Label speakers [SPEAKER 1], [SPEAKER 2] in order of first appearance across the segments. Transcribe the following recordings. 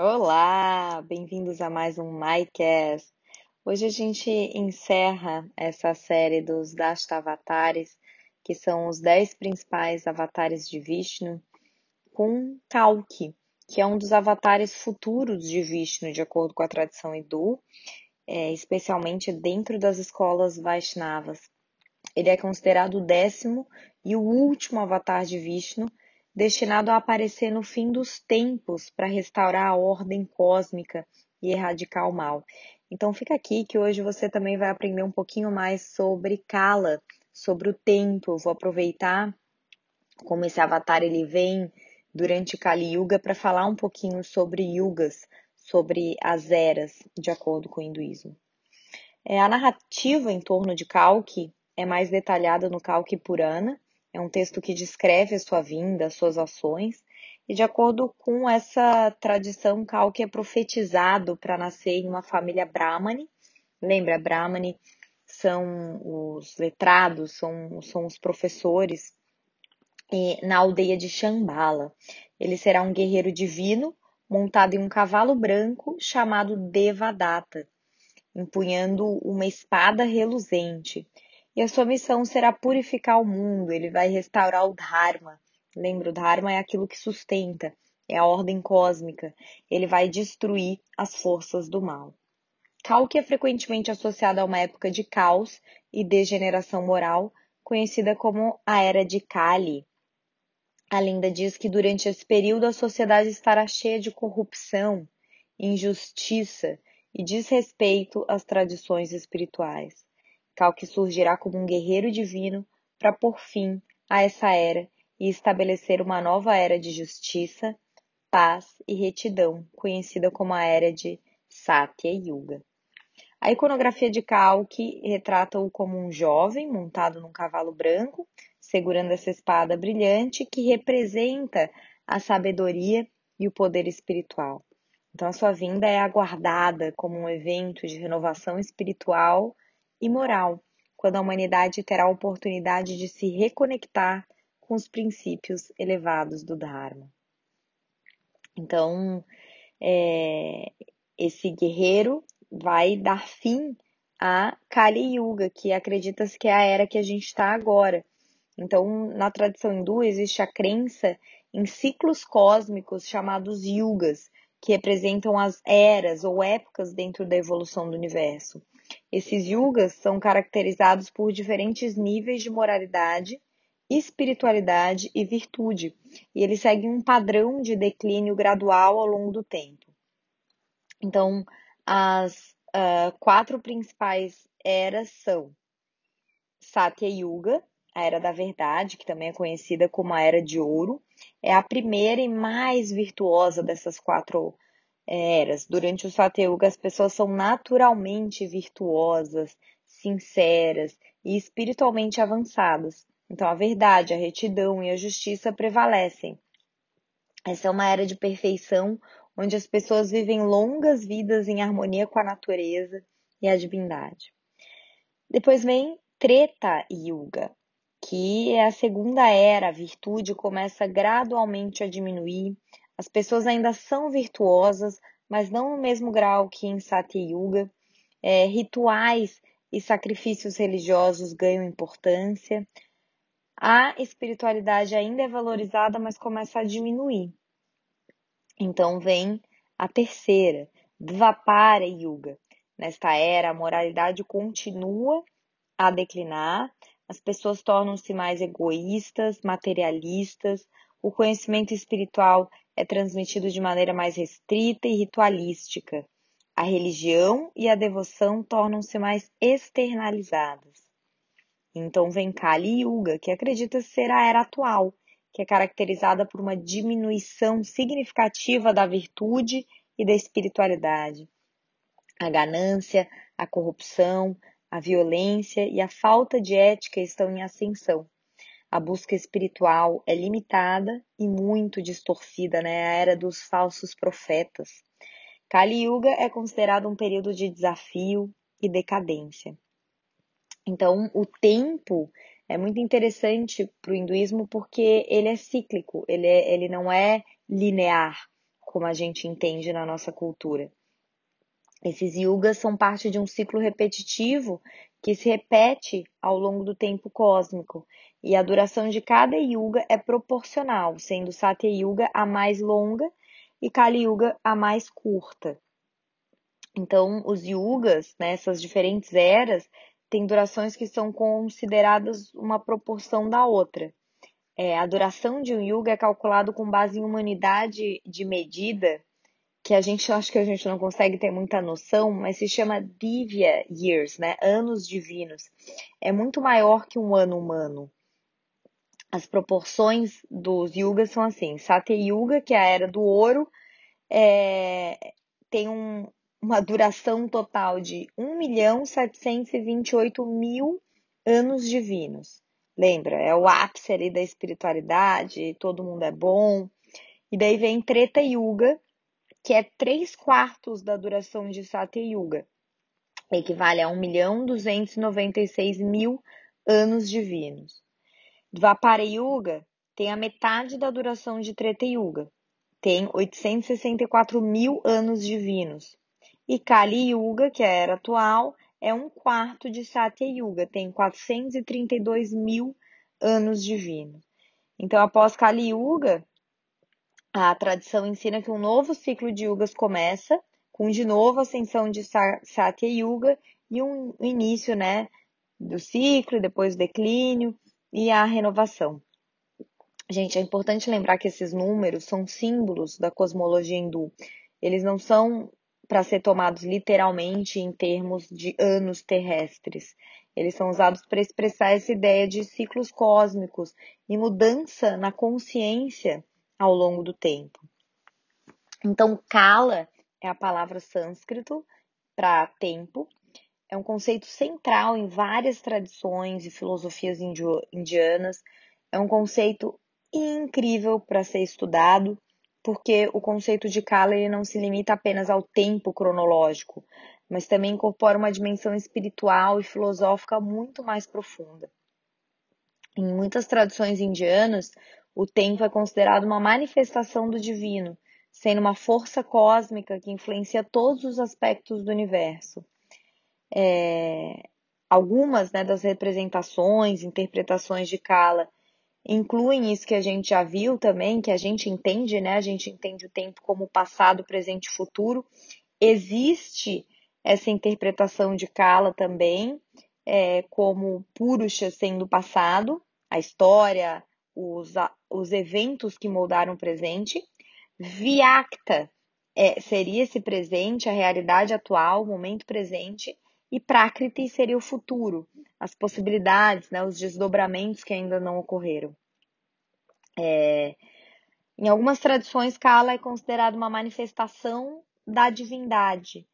[SPEAKER 1] Olá, bem-vindos a mais um MyCast. Hoje a gente encerra essa série dos Dashtavatares, que são os 10 principais avatares de Vishnu, com Kalki, que é um dos avatares futuros de Vishnu, de acordo com a tradição hindu, é, especialmente dentro das escolas Vaishnavas. Ele é considerado o décimo e o último avatar de Vishnu, destinado a aparecer no fim dos tempos para restaurar a ordem cósmica e erradicar o mal. Então fica aqui que hoje você também vai aprender um pouquinho mais sobre Kala, sobre o tempo. Vou aproveitar como esse avatar ele vem durante Kali Yuga para falar um pouquinho sobre yugas, sobre as eras, de acordo com o hinduísmo. É, a narrativa em torno de Kalki é mais detalhada no Kalki Purana, é um texto que descreve a sua vinda, as suas ações, e de acordo com essa tradição, Kalki é profetizado para nascer em uma família Brahmani. Lembra, Brahmani são os letrados, são, são os professores e, na aldeia de Shambhala. Ele será um guerreiro divino montado em um cavalo branco chamado Devadatta, empunhando uma espada reluzente. E a sua missão será purificar o mundo, ele vai restaurar o Dharma. Lembra, o Dharma é aquilo que sustenta, é a ordem cósmica. Ele vai destruir as forças do mal. Kalki é frequentemente associado a uma época de caos e degeneração moral, conhecida como a Era de Kali. A lenda diz que durante esse período a sociedade estará cheia de corrupção, injustiça e desrespeito às tradições espirituais. Kalki surgirá como um guerreiro divino para pôr fim a essa era e estabelecer uma nova era de justiça, paz e retidão, conhecida como a era de Satya Yuga. A iconografia de Kalki retrata-o como um jovem montado num cavalo branco, segurando essa espada brilhante que representa a sabedoria e o poder espiritual. Então, a sua vinda é aguardada como um evento de renovação espiritual e moral, quando a humanidade terá a oportunidade de se reconectar com os princípios elevados do Dharma. Então, é, esse guerreiro vai dar fim a Kali Yuga, que acredita-se que é a era que a gente está agora. Então, na tradição hindu, existe a crença em ciclos cósmicos chamados yugas, que representam as eras ou épocas dentro da evolução do universo. Esses yugas são caracterizados por diferentes níveis de moralidade, espiritualidade e virtude, e eles seguem um padrão de declínio gradual ao longo do tempo. Então, as uh, quatro principais eras são Satya Yuga, a Era da Verdade, que também é conhecida como a Era de Ouro, é a primeira e mais virtuosa dessas quatro eras. Durante o Satyuga, as pessoas são naturalmente virtuosas, sinceras e espiritualmente avançadas. Então, a verdade, a retidão e a justiça prevalecem. Essa é uma era de perfeição onde as pessoas vivem longas vidas em harmonia com a natureza e a divindade. Depois vem Treta Yuga, que é a segunda era, a virtude começa gradualmente a diminuir, as pessoas ainda são virtuosas, mas não no mesmo grau que em Satya Yuga. É, rituais e sacrifícios religiosos ganham importância. A espiritualidade ainda é valorizada, mas começa a diminuir. Então vem a terceira, Dvapara Yuga. Nesta era, a moralidade continua a declinar, as pessoas tornam-se mais egoístas, materialistas, o conhecimento espiritual é transmitido de maneira mais restrita e ritualística. A religião e a devoção tornam-se mais externalizadas. Então vem Kali Yuga, que acredita ser a era atual, que é caracterizada por uma diminuição significativa da virtude e da espiritualidade. A ganância, a corrupção, a violência e a falta de ética estão em ascensão. A busca espiritual é limitada e muito distorcida, né? A era dos falsos profetas. Kali Yuga é considerado um período de desafio e decadência. Então, o tempo é muito interessante para o hinduísmo porque ele é cíclico, ele, é, ele não é linear, como a gente entende na nossa cultura. Esses yugas são parte de um ciclo repetitivo que se repete ao longo do tempo cósmico, e a duração de cada yuga é proporcional, sendo Satya Yuga a mais longa e Kali Yuga a mais curta. Então, os yugas, nessas né, diferentes eras, têm durações que são consideradas uma proporção da outra. É, a duração de um yuga é calculado com base em uma unidade de medida que a gente acho que a gente não consegue ter muita noção, mas se chama Divya Years, né? Anos divinos. É muito maior que um ano humano. As proporções dos yugas são assim: Satya Yuga, que é a era do ouro, é, tem um, uma duração total de 1 milhão 728 mil anos divinos. Lembra? É o ápice ali da espiritualidade, todo mundo é bom. E daí vem Treta Yuga, que é 3 quartos da duração de Satya Yuga, equivale a 1 milhão 296 mil anos divinos. Dvapara Yuga tem a metade da duração de Treta Yuga, tem 864 mil anos divinos. E Kali Yuga, que é a era atual, é um quarto de Satya Yuga, tem 432 mil anos divinos. Então, após Kali Yuga, a tradição ensina que um novo ciclo de yugas começa, com de novo a ascensão de Satya Yuga e um início né, do ciclo, depois o declínio e a renovação. Gente, é importante lembrar que esses números são símbolos da cosmologia hindu. Eles não são para ser tomados literalmente em termos de anos terrestres. Eles são usados para expressar essa ideia de ciclos cósmicos e mudança na consciência ao longo do tempo. Então, kala é a palavra sânscrito para tempo. É um conceito central em várias tradições e filosofias indianas. É um conceito incrível para ser estudado, porque o conceito de kala ele não se limita apenas ao tempo cronológico, mas também incorpora uma dimensão espiritual e filosófica muito mais profunda. Em muitas tradições indianas, o tempo é considerado uma manifestação do divino, sendo uma força cósmica que influencia todos os aspectos do universo. É, algumas né, das representações, interpretações de Kala incluem isso que a gente já viu também, que a gente entende, né? A gente entende o tempo como passado, presente e futuro. Existe essa interpretação de Kala também, é, como Purusha sendo passado, a história, os, os eventos que moldaram o presente. Viacta é, seria esse presente, a realidade atual, o momento presente. E Prakriti seria o futuro, as possibilidades, né, os desdobramentos que ainda não ocorreram. É, em algumas tradições, Kala é considerado uma manifestação da divindade,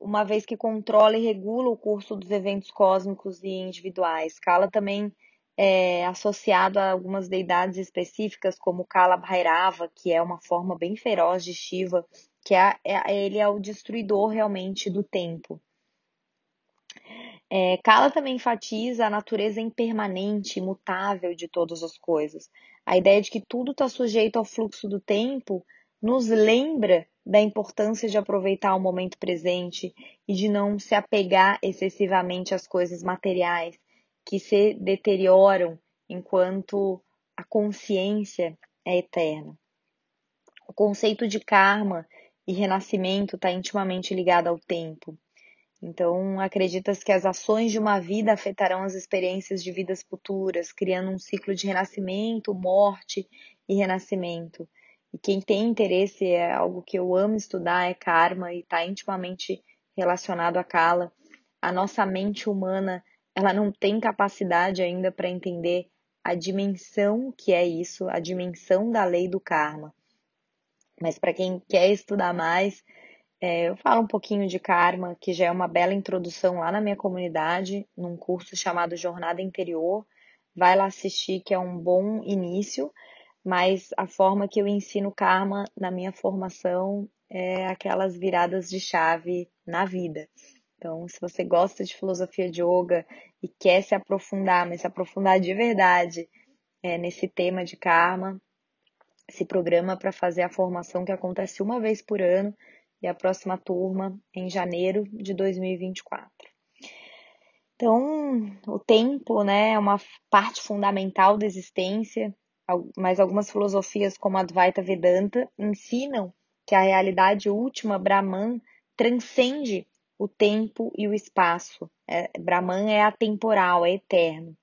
[SPEAKER 1] uma vez que controla e regula o curso dos eventos cósmicos e individuais. Kala também é, associado a algumas deidades específicas, como Kala Bhairava, que é uma forma bem feroz de Shiva, que é, é ele é o destruidor realmente do tempo. É, Kala também enfatiza a natureza impermanente, imutável de todas as coisas. A ideia de que tudo está sujeito ao fluxo do tempo nos lembra da importância de aproveitar o momento presente e de não se apegar excessivamente às coisas materiais, que se deterioram enquanto a consciência é eterna. O conceito de karma e renascimento está intimamente ligado ao tempo. Então, acredita-se que as ações de uma vida afetarão as experiências de vidas futuras, criando um ciclo de renascimento, morte e renascimento. E quem tem interesse é algo que eu amo estudar, é karma e está intimamente relacionado a Kala. A nossa mente humana ela não tem capacidade ainda para entender a dimensão que é isso, a dimensão da lei do karma. Mas para quem quer estudar mais, é, eu falo um pouquinho de karma, que já é uma bela introdução lá na minha comunidade, num curso chamado Jornada Interior. Vai lá assistir, que é um bom início, mas a forma que eu ensino karma na minha formação é aquelas viradas de chave na vida. Então, se você gosta de filosofia de yoga e quer se aprofundar, mas se aprofundar de verdade é, nesse tema de karma, se programa para fazer a formação que acontece uma vez por ano e a próxima turma em janeiro de 2024. Então, o tempo né, é uma parte fundamental da existência, mas algumas filosofias, como a Advaita Vedanta, ensinam que a realidade última, Brahman, transcende o tempo e o espaço. É, Brahman é atemporal, é eterno.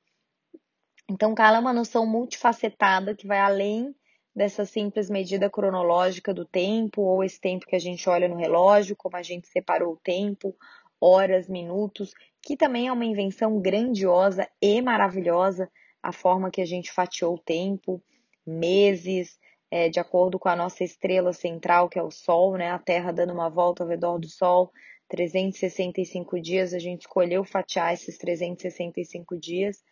[SPEAKER 1] Então, Kala é uma noção multifacetada que vai além dessa simples medida cronológica do tempo, ou esse tempo que a gente olha no relógio, como a gente separou o tempo, horas, minutos, que também é uma invenção grandiosa e maravilhosa, a forma que a gente fatiou o tempo, meses, é, de acordo com a nossa estrela central, que é o Sol, né? A Terra dando uma volta ao redor do Sol, 365 dias, a gente escolheu fatiar esses 365 dias.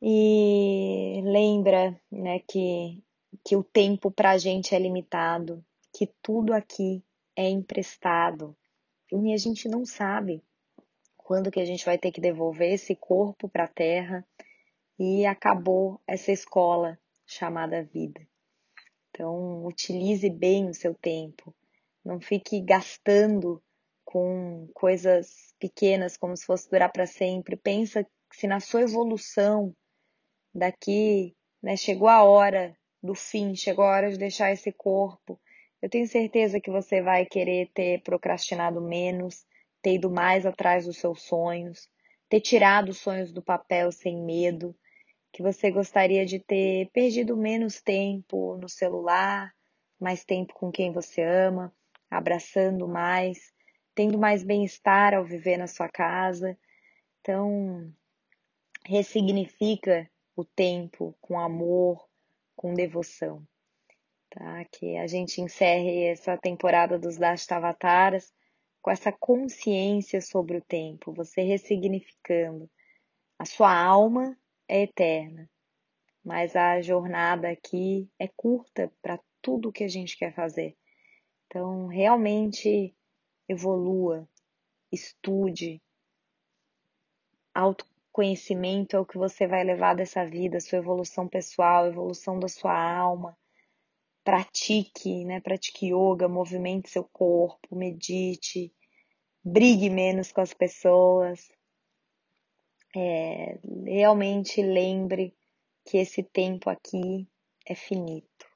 [SPEAKER 1] E lembra, né, que, que o tempo para a gente é limitado, que tudo aqui é emprestado. E a gente não sabe quando que a gente vai ter que devolver esse corpo para a terra e acabou essa escola chamada vida. Então, utilize bem o seu tempo. Não fique gastando com coisas pequenas como se fosse durar para sempre. Pensa se na sua evolução daqui, né, chegou a hora do fim, chegou a hora de deixar esse corpo. Eu tenho certeza que você vai querer ter procrastinado menos, ter ido mais atrás dos seus sonhos, ter tirado os sonhos do papel sem medo, que você gostaria de ter perdido menos tempo no celular, mais tempo com quem você ama, abraçando mais, tendo mais bem-estar ao viver na sua casa. Então, ressignifica o tempo com amor, com devoção. Tá? Que a gente encerre essa temporada dos Dashtavataras com essa consciência sobre o tempo, você ressignificando. A sua alma é eterna, mas a jornada aqui é curta para tudo que a gente quer fazer. Então, realmente evolua, estude. Autoconhecimento é o que você vai levar dessa vida, sua evolução pessoal, evolução da sua alma. Pratique, né? Pratique yoga, movimente seu corpo, medite, brigue menos com as pessoas, é, realmente lembre que esse tempo aqui é finito.